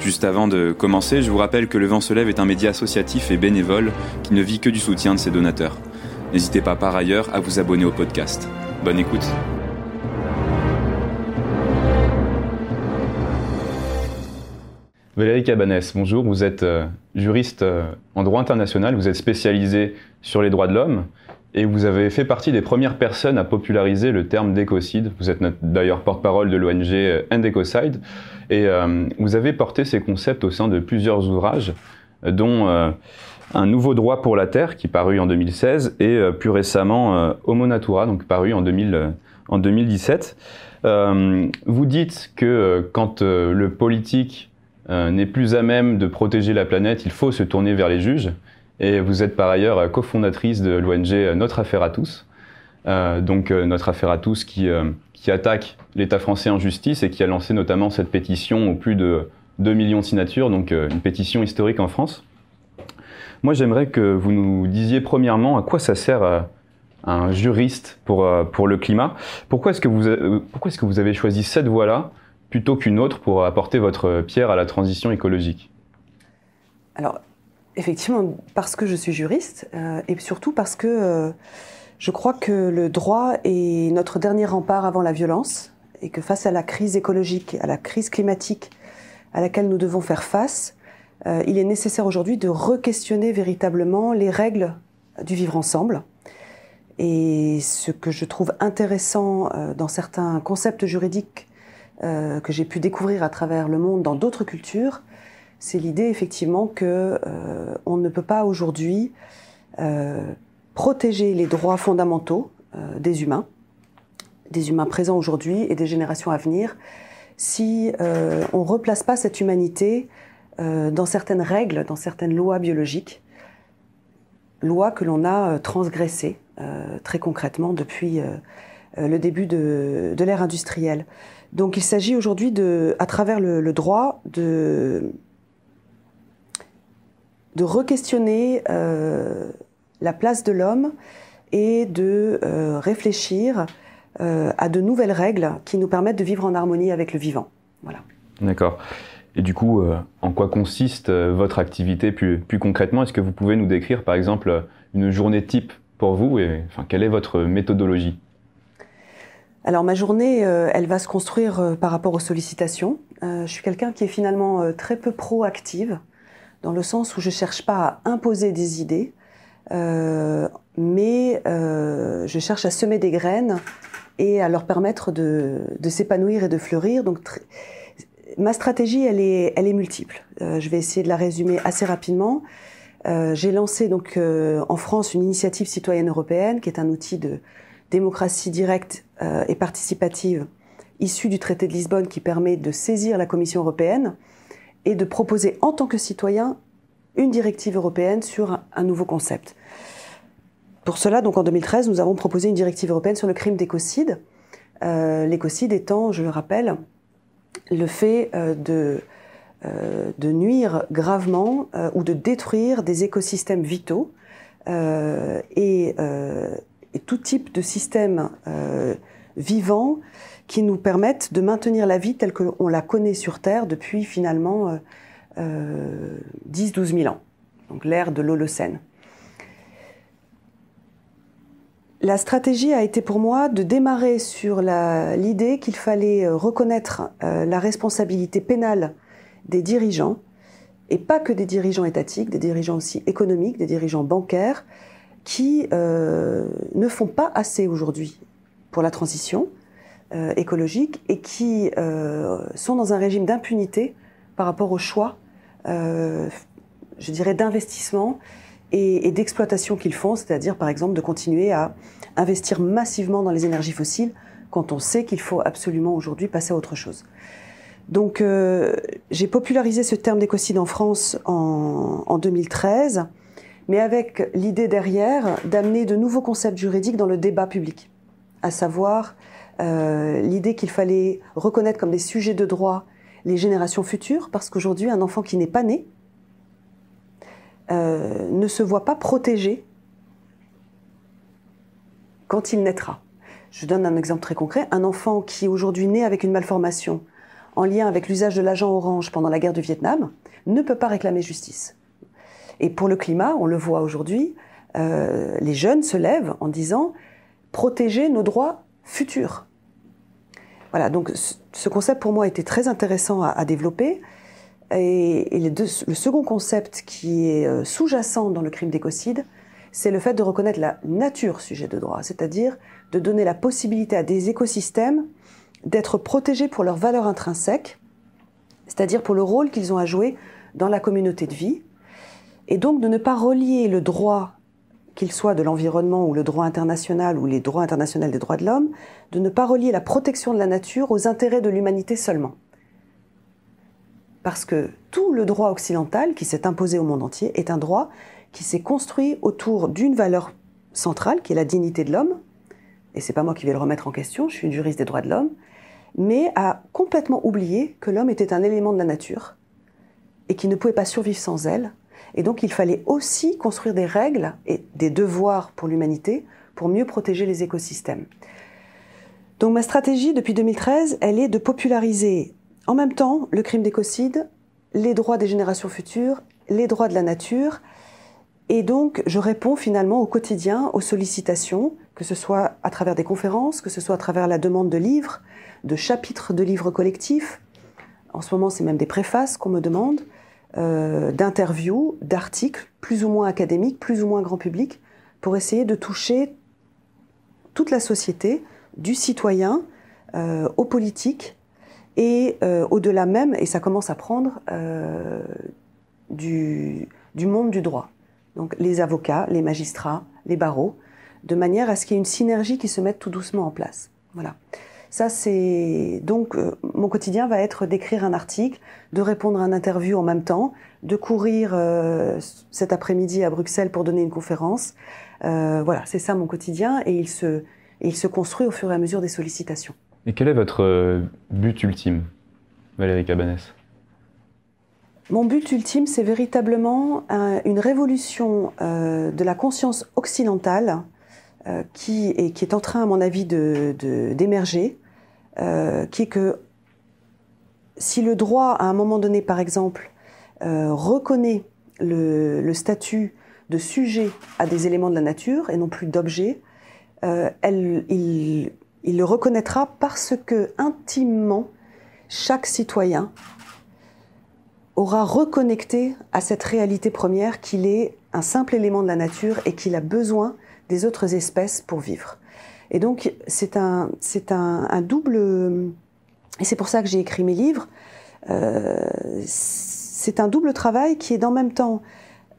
Juste avant de commencer, je vous rappelle que Le Vent se lève est un média associatif et bénévole qui ne vit que du soutien de ses donateurs. N'hésitez pas par ailleurs à vous abonner au podcast. Bonne écoute. Valérie Cabanès, bonjour. Vous êtes euh, juriste euh, en droit international, vous êtes spécialisé sur les droits de l'homme et vous avez fait partie des premières personnes à populariser le terme d'écocide. Vous êtes d'ailleurs porte-parole de l'ONG euh, End Ecocide et vous avez porté ces concepts au sein de plusieurs ouvrages, dont Un nouveau droit pour la Terre qui parut en 2016 et plus récemment Homo Natura, donc paru en, 2000, en 2017. vous dites que quand le politique euh, n'est plus à même de protéger la planète, il faut se tourner vers les juges. Et vous êtes par ailleurs cofondatrice de l'ONG Notre Affaire à tous. Euh, donc euh, Notre Affaire à tous qui, qui attaque l'État français en justice et qui a lancé notamment cette pétition aux plus de 2 millions de signatures, donc une pétition historique en France. Moi j'aimerais que vous nous disiez premièrement à quoi ça sert un juriste pour, pour le climat. Pourquoi est-ce que, vous, pourquoi est-ce que vous avez choisi cette voie-là plutôt qu'une autre pour apporter votre pierre à la transition écologique? Alors, effectivement, parce que je suis juriste, euh, et surtout parce que euh, je crois que le droit est notre dernier rempart avant la violence, et que face à la crise écologique, à la crise climatique à laquelle nous devons faire face, euh, il est nécessaire aujourd'hui de re-questionner véritablement les règles du vivre ensemble. Et ce que je trouve intéressant dans certains concepts juridiques euh, que j'ai pu découvrir à travers le monde dans d'autres cultures, c'est l'idée effectivement que euh, on ne peut pas aujourd'hui euh, protéger les droits fondamentaux des humains, des humains présents aujourd'hui et des générations à venir, si on ne replace pas cette humanité dans certaines règles, dans certaines lois biologiques, lois que l'on a transgressées très concrètement depuis le début de, de l'ère industrielle. Donc il s'agit aujourd'hui, à travers le, droit, de, de re-questionner euh, la place de l'homme et de euh, réfléchir euh, à de nouvelles règles qui nous permettent de vivre en harmonie avec le vivant. Voilà. D'accord. Et du coup, en quoi consiste votre activité plus, plus concrètement? Est-ce que vous pouvez nous décrire, par exemple, une journée type pour vous et enfin, quelle est votre méthodologie? Alors ma journée, euh, elle va se construire euh, par rapport aux sollicitations. Euh, je suis quelqu'un qui est finalement très peu proactive, dans le sens où je cherche pas à imposer des idées, mais je cherche à semer des graines et à leur permettre de, s'épanouir et de fleurir. Donc ma stratégie, elle est, multiple. je vais essayer de la résumer assez rapidement. J'ai lancé donc en France une initiative citoyenne européenne, qui est un outil de démocratie directe euh, et participative issue du traité de Lisbonne qui permet de saisir la Commission européenne et de proposer en tant que citoyen une directive européenne sur un, nouveau concept. Pour cela, donc en 2013, nous avons proposé une directive européenne sur le crime d'écocide. Euh, l'écocide étant, je le rappelle, le fait euh, de, de nuire gravement ou de détruire des écosystèmes vitaux et tout type de systèmes euh, vivants qui nous permettent de maintenir la vie telle qu'on la connaît sur Terre depuis finalement euh, 10-12 euh, 000 ans, l'ère de l'Holocène. La stratégie a été pour moi de démarrer sur l'idée qu'il fallait euh, reconnaître la responsabilité pénale des dirigeants, et pas que des dirigeants étatiques, des dirigeants aussi économiques, des dirigeants bancaires, qui euh, ne font pas assez aujourd'hui pour la transition euh, écologique et qui euh, sont dans un régime d'impunité par rapport au choix, je dirais, d'investissement et, et d'exploitation qu'ils font, c'est-à-dire par exemple de continuer à investir massivement dans les énergies fossiles quand on sait qu'il faut absolument aujourd'hui passer à autre chose. Donc j'ai popularisé ce terme d'écocide en France en, en 2013 mais avec l'idée derrière d'amener de nouveaux concepts juridiques dans le débat public, à savoir euh, l'idée qu'il fallait reconnaître comme des sujets de droit les générations futures, parce qu'aujourd'hui, un enfant qui n'est pas né euh, ne se voit pas protégé quand il naîtra. Je donne un exemple très concret. Un enfant qui aujourd'hui naît avec une malformation en lien avec l'usage de l'agent orange pendant la guerre du Vietnam ne peut pas réclamer justice. Et pour le climat, on le voit aujourd'hui, euh, les jeunes se lèvent en disant protéger nos droits futurs. Voilà, donc ce concept pour moi était très intéressant à, développer. Et, le second concept qui est euh, sous-jacent dans le crime d'écocide, c'est le fait de reconnaître la nature sujet de droit, c'est-à-dire de donner la possibilité à des écosystèmes d'être protégés pour leur valeur intrinsèque, c'est-à-dire pour le rôle qu'ils ont à jouer dans la communauté de vie, et donc de ne pas relier le droit, qu'il soit de l'environnement ou le droit international ou les droits internationaux des droits de l'homme, de ne pas relier la protection de la nature aux intérêts de l'humanité seulement. Parce que tout le droit occidental qui s'est imposé au monde entier est un droit qui s'est construit autour d'une valeur centrale, qui est la dignité de l'homme, et c'est pas moi qui vais le remettre en question, je suis une juriste des droits de l'homme, mais a complètement oublié que l'homme était un élément de la nature et qu'il ne pouvait pas survivre sans elle. Et donc il fallait aussi construire des règles et des devoirs pour l'humanité pour mieux protéger les écosystèmes. Donc ma stratégie depuis 2013, elle est de populariser en même temps le crime d'écocide, les droits des générations futures, les droits de la nature, et donc, je réponds finalement au quotidien aux sollicitations, que ce soit à travers des conférences, que ce soit à travers la demande de livres, de chapitres de livres collectifs. En ce moment, c'est même des préfaces qu'on me demande, euh, d'interviews, d'articles, plus ou moins académiques, plus ou moins grand public, pour essayer de toucher toute la société, du citoyen euh, au politique, et euh, au-delà même, et ça commence à prendre, euh, du, du monde du droit donc les avocats, les magistrats, les barreaux, de manière à ce qu'il y ait une synergie qui se mette tout doucement en place. Voilà. Ça, c'est donc euh, mon quotidien va être d'écrire un article, de répondre à une interview en même temps, de courir euh, cet après-midi à Bruxelles pour donner une conférence. Euh, voilà, c'est ça mon quotidien et il se, il se construit au fur et à mesure des sollicitations. Et quel est votre but ultime, Valérie Cabanès? Mon but ultime, c'est véritablement une révolution euh, de la conscience occidentale euh, qui, est, en train, à mon avis, d'émerger, euh, qui est que si le droit, à un moment donné, par exemple, reconnaît le, statut de sujet à des éléments de la nature et non plus d'objet, il, il le reconnaîtra parce que, intimement, chaque citoyen aura reconnecté à cette réalité première qu'il est un simple élément de la nature et qu'il a besoin des autres espèces pour vivre. Et donc c'est un, c'est un, double, et c'est pour ça que j'ai écrit mes livres, euh, c'est un double travail qui est en même temps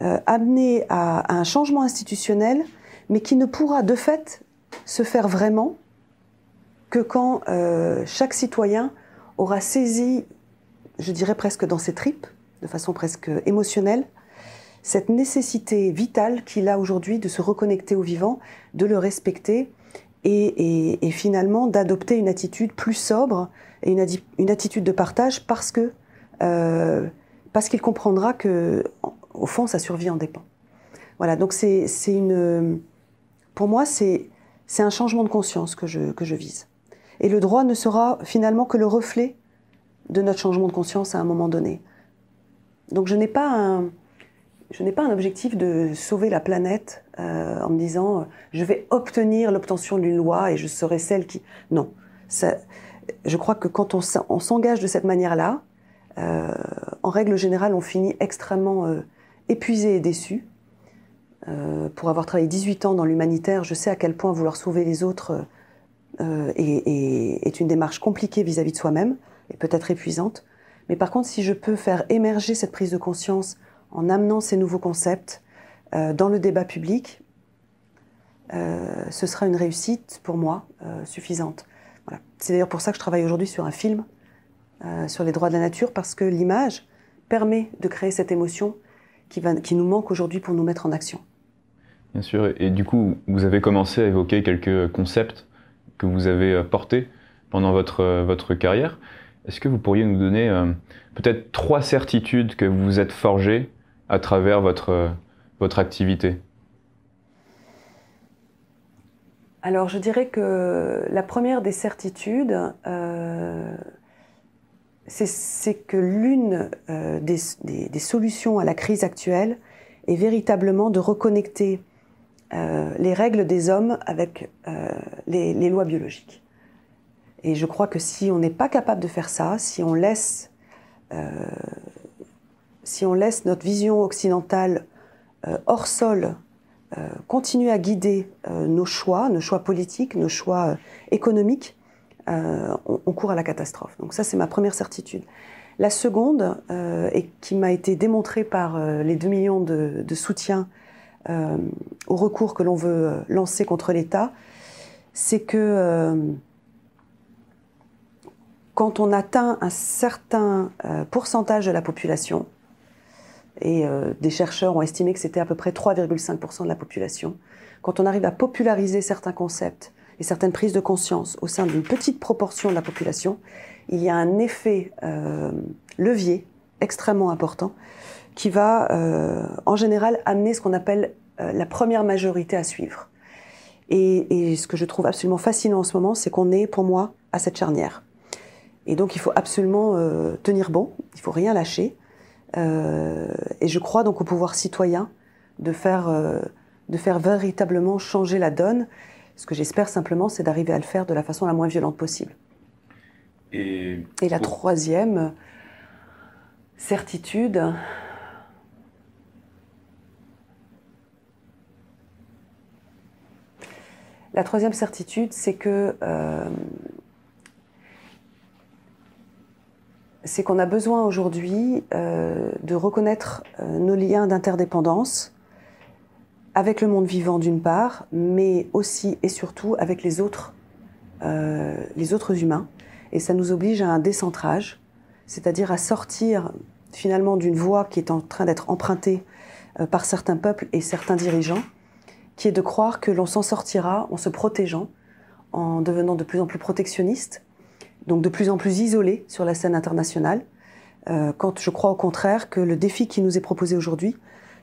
euh, amené à, un changement institutionnel, mais qui ne pourra de fait se faire vraiment que quand euh, chaque citoyen aura saisi je dirais presque dans ses tripes, de façon presque émotionnelle, cette nécessité vitale qu'il a aujourd'hui de se reconnecter au vivant, de le respecter et, finalement d'adopter une attitude plus sobre et une, attitude de partage parce euh, qu'il comprendra que au fond sa survie en dépend. Voilà, donc c'est une pour moi c'est un changement de conscience que je vise. Et le droit ne sera finalement que le reflet de notre changement de conscience à un moment donné. Donc je n'ai pas un, je n'ai pas un objectif de sauver la planète euh, en me disant euh, je vais obtenir l'obtention d'une loi et je serai celle qui. Non. Ça, je crois que quand on, s'engage de cette manière-là, euh, en règle générale, on finit extrêmement épuisé et déçu. Pour avoir travaillé 18 ans dans l'humanitaire, je sais à quel point vouloir sauver les autres est, est, une démarche compliquée vis-à-vis -vis de soi-même et peut-être épuisante. Mais par contre, si je peux faire émerger cette prise de conscience en amenant ces nouveaux concepts euh, dans le débat public, euh, ce sera une réussite pour moi euh, suffisante. Voilà. C'est d'ailleurs pour ça que je travaille aujourd'hui sur un film euh, sur les droits de la nature, parce que l'image permet de créer cette émotion qui, va, qui nous manque aujourd'hui pour nous mettre en action. Bien sûr, et du coup, vous avez commencé à évoquer quelques concepts que vous avez portés pendant votre, votre carrière. Est-ce que vous pourriez nous donner peut-être trois certitudes que vous vous êtes forgées à travers votre, votre activité? Alors je dirais que la première des certitudes, euh, c'est que l'une euh, des, solutions à la crise actuelle est véritablement de reconnecter euh, les règles des hommes avec les, lois biologiques. Et je crois que si on n'est pas capable de faire ça, si on laisse, si on laisse notre vision occidentale hors sol euh, continuer à guider euh, nos choix, nos choix politiques, nos choix euh, économiques, on, court à la catastrophe. Donc ça, c'est ma première certitude. La seconde, et qui m'a été démontrée par les 2 millions de soutiens au recours que l'on veut lancer contre l'État, c'est que quand on atteint un certain pourcentage de la population, et euh, des chercheurs ont estimé que c'était à peu près 3,5% de la population. Quand on arrive à populariser certains concepts et certaines prises de conscience au sein d'une petite proportion de la population, il y a un effet euh, levier extrêmement important qui va euh, en général amener ce qu'on appelle la première majorité à suivre. Et, et, ce que je trouve absolument fascinant en ce moment, c'est qu'on est, pour moi, à cette charnière. Et donc il faut absolument tenir bon, il faut rien lâcher. Euh, et je crois donc au pouvoir citoyen de faire, euh, de faire véritablement changer la donne. Ce que j'espère simplement, c'est d'arriver à le faire de la façon la moins violente possible. Et, la troisième certitude, la troisième certitude, euh, c'est qu'on a besoin aujourd'hui euh, de reconnaître euh, nos liens d'interdépendance avec le monde vivant d'une part, mais aussi et surtout avec les autres humains. Et ça nous oblige à un décentrage, c'est-à-dire à sortir finalement d'une voie qui est en train d'être empruntée par certains peuples et certains dirigeants, qui est de croire que l'on s'en sortira en se protégeant, en devenant de plus en plus protectionniste, donc de plus en plus isolés sur la scène internationale, euh, quand je crois au contraire que le défi qui nous est proposé aujourd'hui,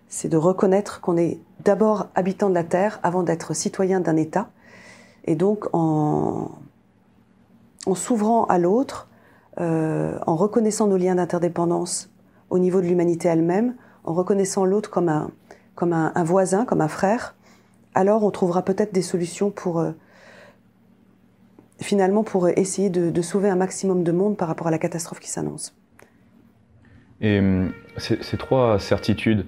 c'est de reconnaître qu'on est d'abord habitant de la Terre avant d'être citoyen d'un État, et donc en, en s'ouvrant à l'autre, euh, en reconnaissant nos liens d'interdépendance au niveau de l'humanité elle-même, en reconnaissant l'autre comme, un, comme un, voisin, comme un frère, alors on trouvera peut-être des solutions pour... Euh, finalement pour essayer de, sauver un maximum de monde par rapport à la catastrophe qui s'annonce. Et hum, ces, trois certitudes,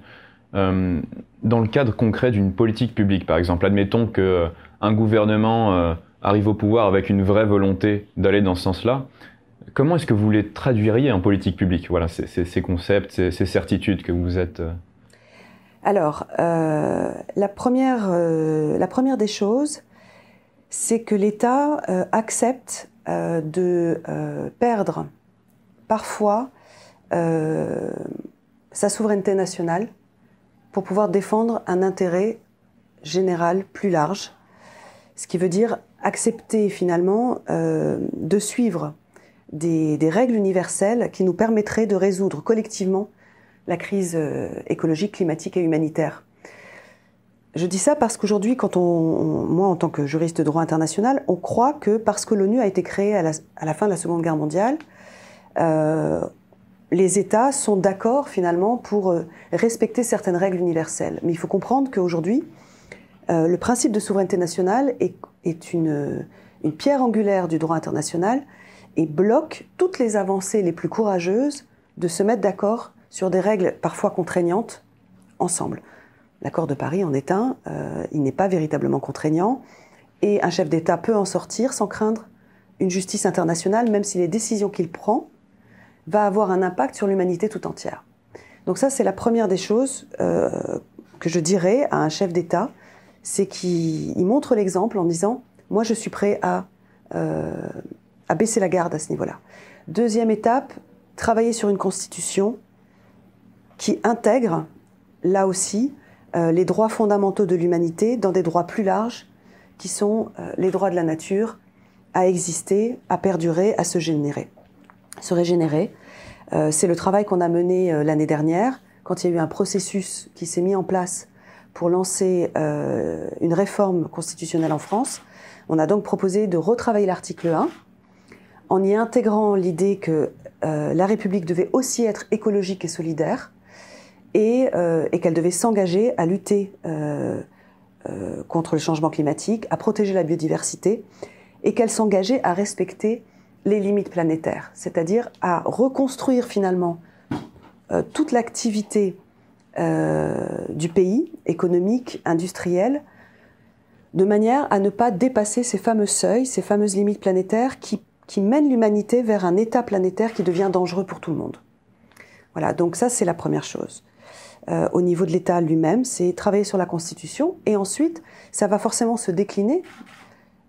hum, dans le cadre concret d'une politique publique, par exemple, admettons qu'un euh, gouvernement euh, arrive au pouvoir avec une vraie volonté d'aller dans ce sens-là, comment est-ce que vous les traduiriez en politique publique? Voilà, ces, concepts, ces, certitudes que vous êtes. Euh, Alors, la, première, la première des choses, c'est que l'État euh, accepte euh, de euh, perdre parfois sa souveraineté nationale pour pouvoir défendre un intérêt général plus large, ce qui veut dire accepter finalement de suivre des, règles universelles qui nous permettraient de résoudre collectivement la crise écologique, climatique et humanitaire. Je dis ça parce qu'aujourd'hui, quand on, moi, en tant que juriste de droit international, on croit que parce que l'ONU a été créée à la, fin de la Seconde Guerre mondiale, euh, les États sont d'accord finalement pour euh, respecter certaines règles universelles. Mais il faut comprendre qu'aujourd'hui, euh, le principe de souveraineté nationale est, une, pierre angulaire du droit international et bloque toutes les avancées les plus courageuses de se mettre d'accord sur des règles parfois contraignantes ensemble. L'accord de Paris en est un, euh, il n'est pas véritablement contraignant, et un chef d'État peut en sortir sans craindre une justice internationale, même si les décisions qu'il prend vont avoir un impact sur l'humanité tout entière. Donc ça, c'est la première des choses euh, que je dirais à un chef d'État, c'est qu'il montre l'exemple en disant, moi je suis prêt euh, à baisser la garde à ce niveau-là. Deuxième étape, travailler sur une constitution qui intègre, là aussi, les droits fondamentaux de l'humanité dans des droits plus larges qui sont les droits de la nature à exister, à perdurer, à se générer. Se régénérer, c'est le travail qu'on a mené l'année dernière quand il y a eu un processus qui s'est mis en place pour lancer une réforme constitutionnelle en France. On a donc proposé de retravailler l'article 1 en y intégrant l'idée que euh, la République devait aussi être écologique et solidaire et, euh, qu'elle devait s'engager à lutter euh, contre le changement climatique, à protéger la biodiversité et qu'elle s'engageait à respecter les limites planétaires, c'est-à-dire à reconstruire finalement toute l'activité du pays, économique, industrielle, de manière à ne pas dépasser ces fameux seuils, ces fameuses limites planétaires qui qui mène l'humanité vers un état planétaire qui devient dangereux pour tout le monde. Voilà, donc ça c'est la première chose. Euh, au niveau de l'État lui-même, c'est travailler sur la Constitution, et ensuite, ça va forcément se décliner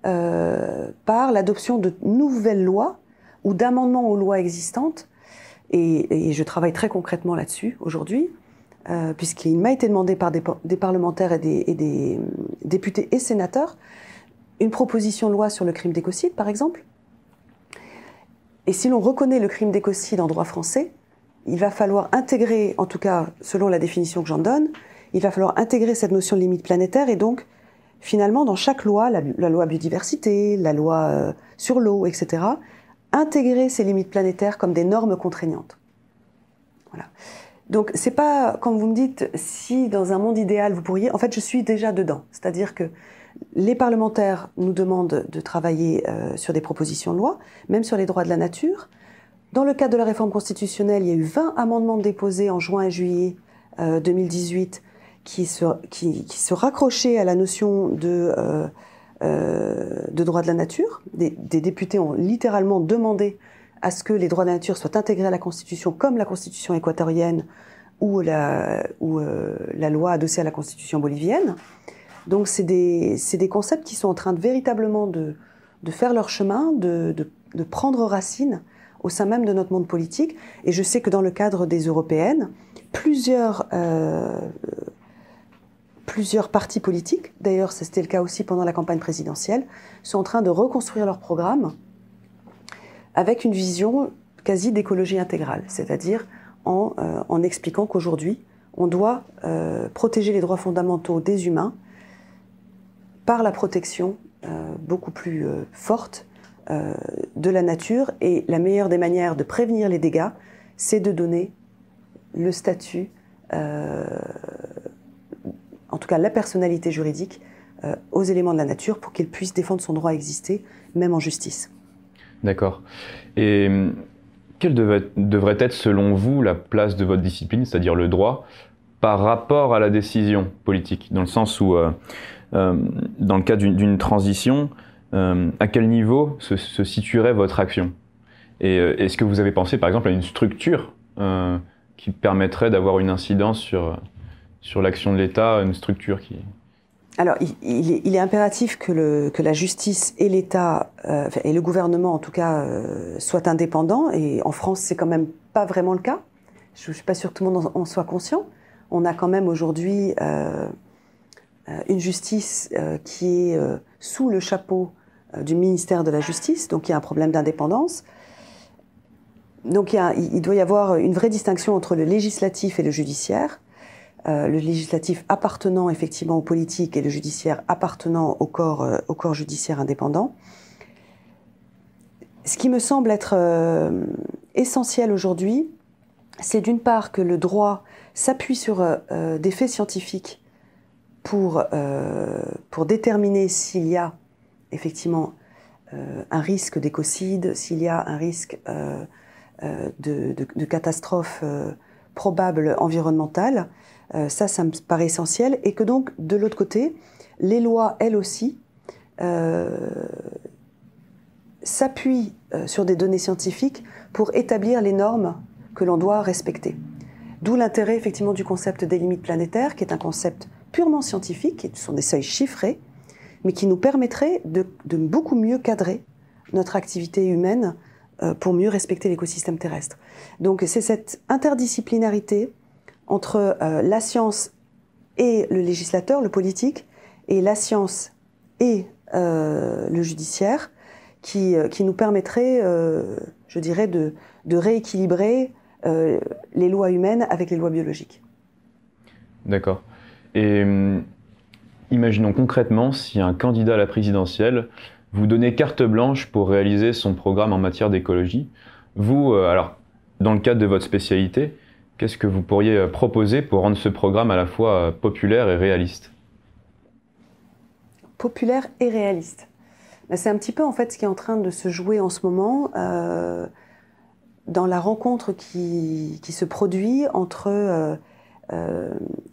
euh, par l'adoption de nouvelles lois ou d'amendements aux lois existantes, et, je travaille très concrètement là-dessus aujourd'hui, euh, puisqu'il m'a été demandé par des, parlementaires et des, et des députés et sénateurs une proposition de loi sur le crime d'écocide, par exemple, et si l'on reconnaît le crime d'écocide en droit français, il va falloir intégrer, en tout cas selon la définition que j'en donne, il va falloir intégrer cette notion de limite planétaire et donc finalement dans chaque loi, la, loi biodiversité, la loi euh, sur l'eau, etc., intégrer ces limites planétaires comme des normes contraignantes. Voilà. Donc c'est pas, comme vous me dites, si dans un monde idéal vous pourriez, en fait je suis déjà dedans. C'est-à-dire que les parlementaires nous demandent de travailler euh, sur des propositions de loi, même sur les droits de la nature. Dans le cadre de la réforme constitutionnelle, il y a eu 20 amendements déposés en juin et juillet 2018 euh, qui se, raccrochaient à la notion de, euh, de droits de la nature. Des, députés ont littéralement demandé à ce que les droits de la nature soient intégrés à la Constitution comme la Constitution équatorienne ou la, loi adossée à la Constitution bolivienne. Donc c'est des, concepts qui sont en train de véritablement de, faire leur chemin, de, prendre racine au sein même de notre monde politique. Et je sais que dans le cadre des européennes, plusieurs, euh, partis politiques, d'ailleurs c'était le cas aussi pendant la campagne présidentielle, sont en train de reconstruire leur programme avec une vision quasi d'écologie intégrale, c'est-à-dire en, euh, expliquant qu'aujourd'hui, on doit euh, protéger les droits fondamentaux des humains par la protection beaucoup plus forte de la nature. Et la meilleure des manières de prévenir les dégâts, c'est de donner le statut, en tout cas la personnalité juridique, aux éléments de la nature pour qu'ils puissent défendre son droit à exister, même en justice. D'accord. Et hum, quelle devrait être, selon vous, la place de votre discipline, c'est-à-dire le droit, par rapport à la décision politique? Dans le sens où euh, dans le cas d'une transition, euh, à quel niveau se, situerait votre action? Et euh, est-ce que vous avez pensé, par exemple, à une structure qui permettrait d'avoir une incidence sur, sur l'action de l'État, une structure qui... Alors, il, est, impératif que, la justice et l'État, et le gouvernement en tout cas, soient indépendants. Et en France, c'est quand même pas vraiment le cas. Je ne suis pas sûre que tout le monde en, soit conscient. On a quand même aujourd'hui euh, une justice euh, qui est euh, sous le chapeau du ministère de la Justice, donc il y a un problème d'indépendance. Donc il, doit y avoir une vraie distinction entre le législatif et le judiciaire. le législatif appartenant effectivement aux politiques et le judiciaire appartenant au corps, au corps judiciaire indépendant. Ce qui me semble être essentiel aujourd'hui, c'est d'une part que le droit s'appuie sur des faits scientifiques euh, pour déterminer s'il y a effectivement euh, un risque d'écocide, s'il y a un risque euh, de, de, catastrophe probable environnementale. ça, ça me paraît essentiel. Et que donc, de l'autre côté, les lois, elles aussi, s'appuient sur des données scientifiques pour établir les normes que l'on doit respecter. D'où l'intérêt effectivement du concept des limites planétaires, qui est un concept purement scientifiques, qui sont des seuils chiffrés, mais qui nous permettraient de, beaucoup mieux cadrer notre activité humaine euh, pour mieux respecter l'écosystème terrestre. Donc c'est cette interdisciplinarité entre euh, la science et le législateur, le politique, et la science et le judiciaire qui, qui nous permettrait, je dirais, de, de rééquilibrer les lois humaines avec les lois biologiques. D'accord. Et hum, imaginons concrètement si un candidat à la présidentielle vous donnait carte blanche pour réaliser son programme en matière d'écologie. Vous, euh, alors, dans le cadre de votre spécialité, qu'est-ce que vous pourriez euh, proposer pour rendre ce programme à la fois euh, populaire et réaliste? Populaire et réaliste. Ben, c'est un petit peu en fait ce qui est en train de se jouer en ce moment dans la rencontre qui, se produit entre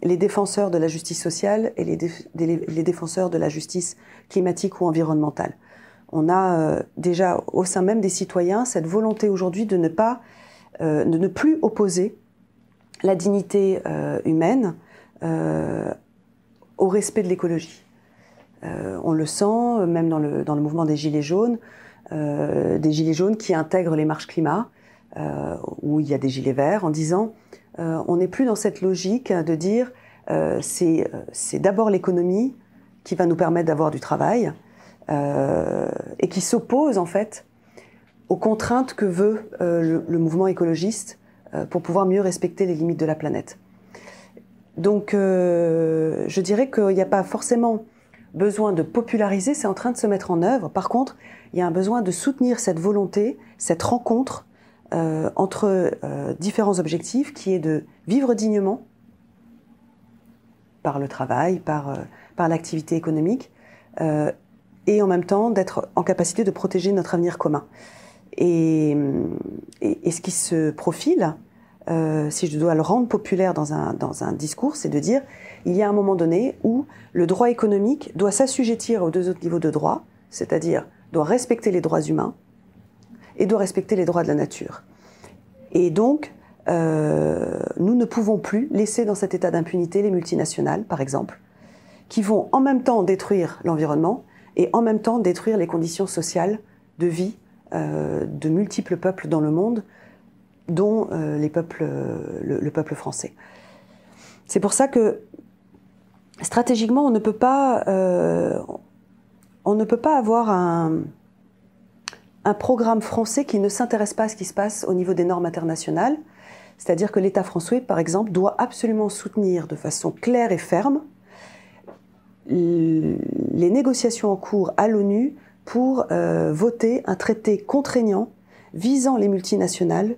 les défenseurs de la justice sociale et les, les, défenseurs de la justice climatique ou environnementale. On a euh, déjà au sein même des citoyens cette volonté aujourd'hui de ne pas, euh, de ne plus opposer la dignité humaine au respect de l'écologie. on le sent même dans le, dans le mouvement des Gilets jaunes, des Gilets jaunes qui intègrent les marches climat, où il y a des Gilets verts, en disant euh, on n'est plus dans cette logique de dire euh, euh, c'est d'abord l'économie qui va nous permettre d'avoir du travail et qui s'oppose en fait aux contraintes que veut le, mouvement écologiste pour pouvoir mieux respecter les limites de la planète. Donc je dirais qu'il n'y a pas forcément besoin de populariser, c'est en train de se mettre en œuvre. Par contre, il y a un besoin de soutenir cette volonté, cette rencontre euh, entre euh, différents objectifs qui est de vivre dignement par le travail, par, euh, par l'activité économique, et en même temps d'être en capacité de protéger notre avenir commun. Et, et, ce qui se profile, si je dois le rendre populaire dans un, dans un discours, c'est de dire il y a un moment donné où le droit économique doit s'assujettir aux deux autres niveaux de droit, c'est-à-dire doit respecter les droits humains et doit respecter les droits de la nature. Et donc, euh, nous ne pouvons plus laisser dans cet état d'impunité les multinationales, par exemple, qui vont en même temps détruire l'environnement et en même temps détruire les conditions sociales de vie euh, de multiples peuples dans le monde, dont euh, les peuples, le, peuple français. C'est pour ça que stratégiquement, on ne peut pas, on ne peut pas avoir un, un programme français qui ne s'intéresse pas à ce qui se passe au niveau des normes internationales. C'est-à-dire que l'État français, par exemple, doit absolument soutenir de façon claire et ferme les négociations en cours à l'ONU pour euh, voter un traité contraignant visant les multinationales,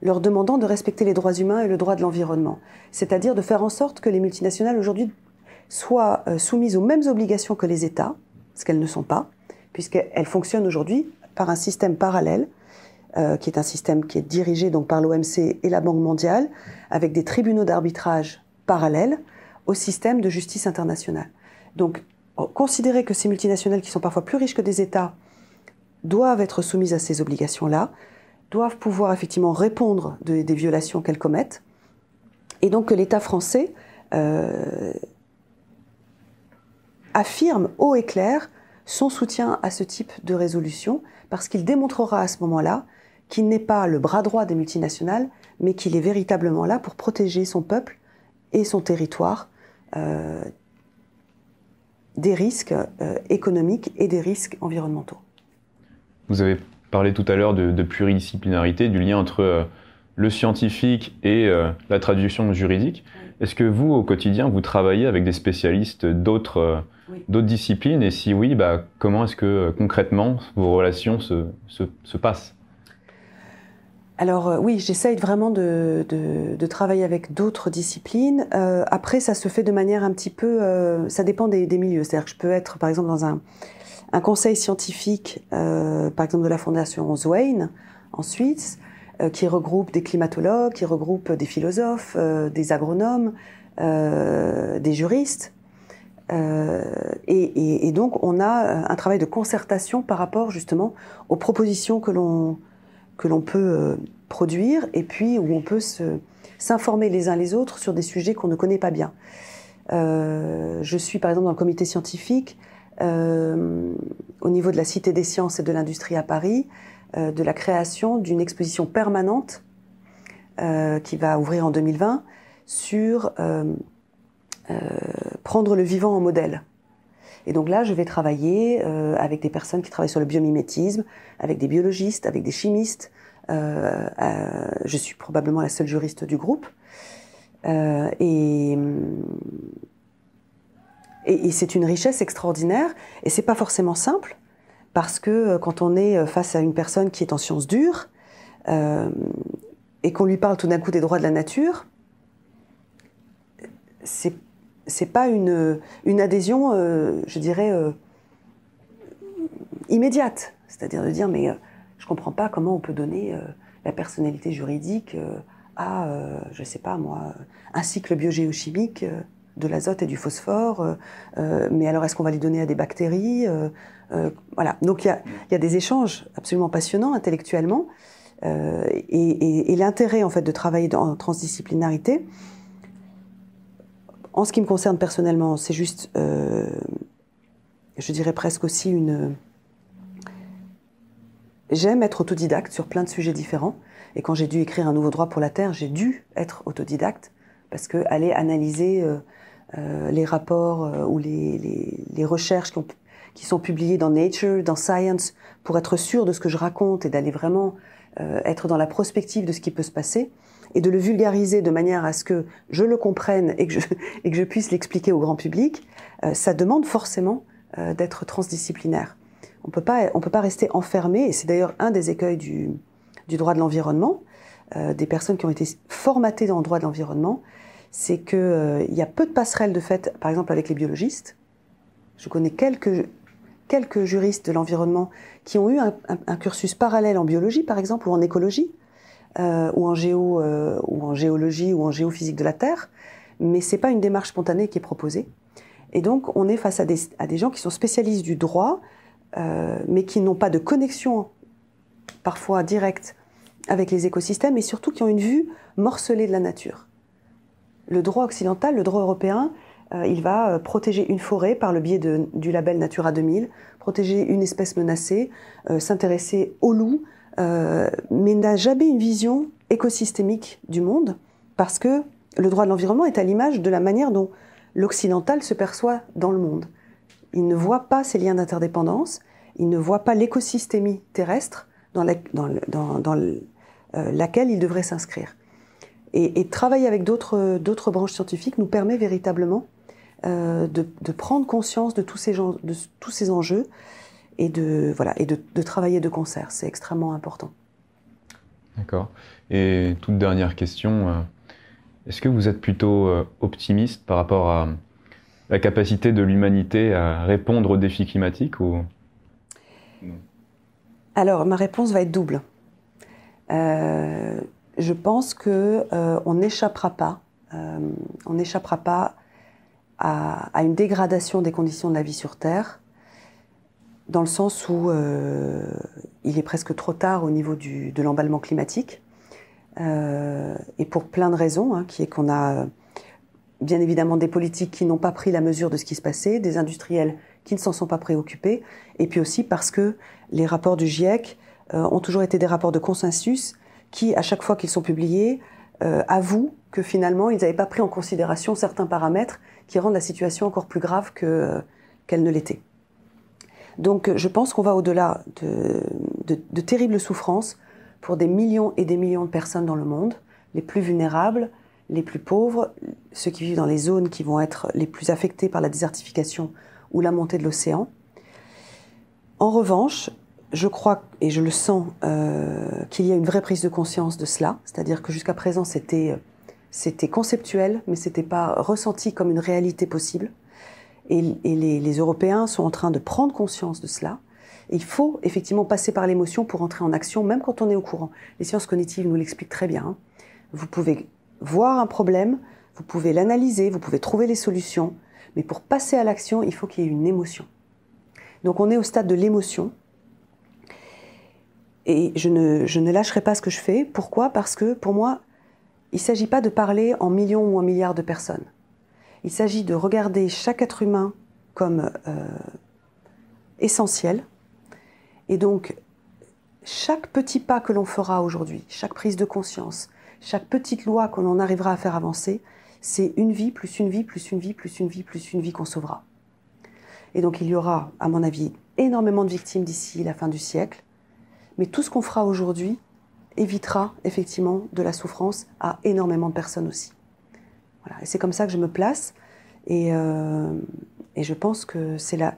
leur demandant de respecter les droits humains et le droit de l'environnement. C'est-à-dire de faire en sorte que les multinationales aujourd'hui soient euh, soumises aux mêmes obligations que les États, ce qu'elles ne sont pas, puisqu'elle fonctionne aujourd'hui par un système parallèle, euh, qui est un système qui est dirigé donc par l'OMC et la Banque mondiale, avec des tribunaux d'arbitrage parallèles au système de justice internationale. Donc, considérer que ces multinationales, qui sont parfois plus riches que des États, doivent être soumises à ces obligations-là, doivent pouvoir effectivement répondre des violations qu'elles commettent, et donc que l'État français euh, affirme haut et clair son soutien à ce type de résolution parce qu'il démontrera à ce moment-là qu'il n'est pas le bras droit des multinationales, mais qu'il est véritablement là pour protéger son peuple et son territoire euh, des risques euh, économiques et des risques environnementaux. Vous avez parlé tout à l'heure de, pluridisciplinarité, du lien entre euh, le scientifique et la traduction juridique. Est-ce que vous, au quotidien, vous travaillez avec des spécialistes d'autres d'autres disciplines? Et si oui, bah, comment est-ce que euh, concrètement vos relations se, se, passent? Alors euh, oui, j'essaye vraiment de, de, travailler avec d'autres disciplines. Euh, après, ça se fait de manière un petit peu... ça dépend des, des milieux. C'est-à-dire que je peux être, par exemple, dans un, un conseil scientifique, par exemple de la Fondation Zwein, en Suisse, qui regroupe des climatologues, qui regroupe des philosophes, des agronomes, des juristes. Euh, et, donc, on a euh, un travail de concertation par rapport justement aux propositions que l'on peut euh, produire et puis où on peut s'informer les uns les autres sur des sujets qu'on ne connaît pas bien. je suis par exemple dans le comité scientifique au niveau de la Cité des sciences et de l'industrie à Paris de la création d'une exposition permanente qui va ouvrir en 2020 sur prendre le vivant en modèle. Et donc là, je vais travailler avec des personnes qui travaillent sur le biomimétisme, avec des biologistes, avec des chimistes. je suis probablement la seule juriste du groupe. et et, c'est une richesse extraordinaire. Et c'est pas forcément simple, parce que euh, quand on est euh, face à une personne qui est en sciences dures, euh, et qu'on lui parle tout d'un coup des droits de la nature, c'est c'est pas une, une adhésion, je dirais, immédiate. C'est-à-dire de dire, mais je comprends pas comment on peut donner la personnalité juridique à, je sais pas moi, un cycle biogéochimique de l'azote et du phosphore, mais alors est-ce qu'on va les donner à des bactéries euh, Voilà. Donc il y a, des échanges absolument passionnants intellectuellement, et, l'intérêt en fait de travailler en transdisciplinarité. En ce qui me concerne personnellement, c'est juste, je dirais presque aussi une. J'aime être autodidacte sur plein de sujets différents. Et quand j'ai dû écrire un nouveau droit pour la Terre, j'ai dû être autodidacte parce que aller analyser euh, les rapports euh, ou les, recherches qui, sont publiées dans Nature, dans Science, pour être sûr de ce que je raconte et d'aller vraiment euh, être dans la prospective de ce qui peut se passer et de le vulgariser de manière à ce que je le comprenne et que je, puisse l'expliquer au grand public, ça demande forcément d'être transdisciplinaire. On peut pas, on peut pas rester enfermé, et c'est d'ailleurs un des écueils du, droit de l'environnement, des personnes qui ont été formatées dans le droit de l'environnement, c'est qu'il euh, y a peu de passerelles de fait, par exemple avec les biologistes. Je connais quelques, quelques juristes de l'environnement qui ont eu un, cursus parallèle en biologie, par exemple, ou en écologie, euh, ou, en géo, euh, ou en géologie, ou en géophysique de la Terre, mais c'est pas une démarche spontanée qui est proposée. Et donc, on est face à des, gens qui sont spécialistes du droit, mais qui n'ont pas de connexion, parfois directe, avec les écosystèmes, et surtout qui ont une vue morcelée de la nature le droit occidental, le droit européen, euh, il va euh, protéger une forêt par le biais du label Natura 2000, protéger une espèce menacée, euh, s'intéresser aux loups, mais n'a jamais une vision écosystémique du monde, parce que le droit de l'environnement est à l'image de la manière dont l'occidental se perçoit dans le monde. Il ne voit pas ces liens d'interdépendance, il ne voit pas l'écosystémie terrestre dans, laquelle il devrait s'inscrire. Et, travailler avec d'autres branches scientifiques nous permet véritablement euh, de, prendre conscience de tous ces, de tous ces enjeux et, de, voilà, et de, travailler de concert. C'est extrêmement important. D'accord. Et toute dernière question, euh, est-ce que vous êtes plutôt euh, optimiste par rapport à la capacité de l'humanité à répondre aux défis climatiques ou... Alors, ma réponse va être double. Euh, je pense que euh, on n'échappera pas, euh, on n'échappera pas à, une dégradation des conditions de la vie sur Terre, dans le sens où euh, il est presque trop tard au niveau de l'emballement climatique, et pour plein de raisons, hein, qui est qu'on a bien évidemment des politiques qui n'ont pas pris la mesure de ce qui se passait, des industriels qui ne s'en sont pas préoccupés, et puis aussi parce que les rapports du GIEC ont toujours été des rapports de consensus qui, à chaque fois qu'ils sont publiés, euh, avouent que finalement, ils n'avaient pas pris en considération certains paramètres qui rendent la situation encore plus grave euh, qu'elle ne l'était. Donc je pense qu'on va au-delà de, terribles souffrances pour des millions et des millions de personnes dans le monde, les plus vulnérables, les plus pauvres, ceux qui vivent dans les zones qui vont être les plus affectées par la désertification ou la montée de l'océan. En revanche, je crois et je le sens euh, qu'il y a une vraie prise de conscience de cela, c'est-à-dire que jusqu'à présent c'était c'était conceptuel, mais c'était pas ressenti comme une réalité possible. Et, les, Européens sont en train de prendre conscience de cela. il faut effectivement passer par l'émotion pour entrer en action, même quand on est au courant. Les sciences cognitives nous l'expliquent très bien. Vous pouvez voir un problème, vous pouvez l'analyser, vous pouvez trouver les solutions, mais pour passer à l'action, il faut qu'il y ait une émotion. Donc on est au stade de l'émotion, et je ne, je ne lâcherai pas ce que je fais. Pourquoi? Parce que pour moi, il ne s'agit pas de parler en millions ou en milliards de personnes. Il s'agit de regarder chaque être humain comme euh, essentiel. Et donc, chaque petit pas que l'on fera aujourd'hui, chaque prise de conscience, chaque petite loi que l'on arrivera à faire avancer, c'est une vie, plus une vie, plus une vie, plus une vie, plus une vie qu'on sauvera. Et donc il y aura, à mon avis, énormément de victimes d'ici la fin du siècle, mais tout ce qu'on fera aujourd'hui évitera effectivement de la souffrance à énormément de personnes aussi. Voilà. C'est comme ça que je me place, et, euh, et je pense que c'est la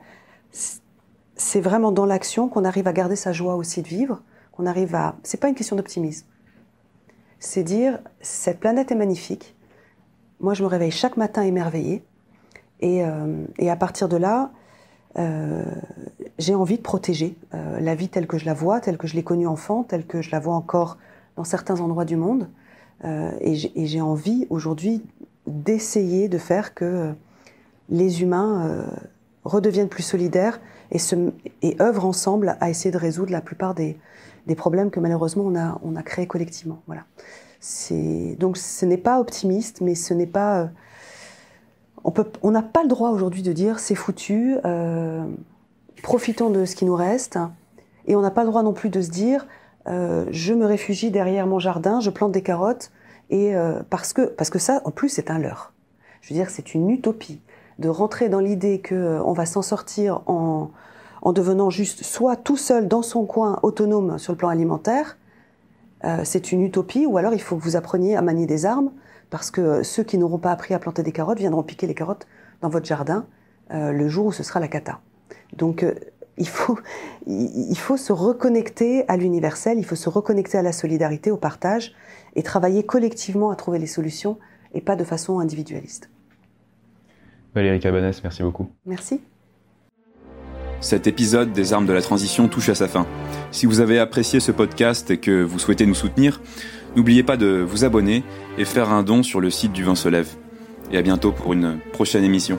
c'est vraiment dans l'action qu'on arrive à garder sa joie aussi de vivre, qu'on arrive à. C'est pas une question d'optimisme. C'est dire cette planète est magnifique. Moi, je me réveille chaque matin émerveillée, et, euh, et à partir de là, euh, j'ai envie de protéger euh, la vie telle que je la vois, telle que je l'ai connue enfant, telle que je la vois encore dans certains endroits du monde. Euh, et j'ai envie aujourd'hui d'essayer de faire que les humains redeviennent plus solidaires et, œuvrent ensemble à essayer de résoudre la plupart des, problèmes que malheureusement on a, on créés collectivement. Voilà. Donc ce n'est pas optimiste, mais ce n'est pas... On n'a pas le droit aujourd'hui de dire c'est foutu, euh, profitons de ce qui nous reste, et on n'a pas le droit non plus de se dire euh, je me réfugie derrière mon jardin, je plante des carottes, et euh, parce que parce que ça, en plus, c'est un leurre. Je veux dire, c'est une utopie de rentrer dans l'idée que on va s'en sortir en, en devenant juste soit tout seul dans son coin autonome sur le plan alimentaire. C'est une utopie, ou alors il faut que vous appreniez à manier des armes, parce que ceux qui n'auront pas appris à planter des carottes viendront piquer les carottes dans votre jardin euh, le jour où ce sera la cata. Donc euh, il, faut, il faut se reconnecter à l'universel, il faut se reconnecter à la solidarité, au partage, et travailler collectivement à trouver les solutions, et pas de façon individualiste. Valérie Cabanès, merci beaucoup. Merci. Cet épisode des armes de la transition touche à sa fin. Si vous avez apprécié ce podcast et que vous souhaitez nous soutenir, n'oubliez pas de vous abonner et faire un don sur le site du Vin se lève. Et à bientôt pour une prochaine émission.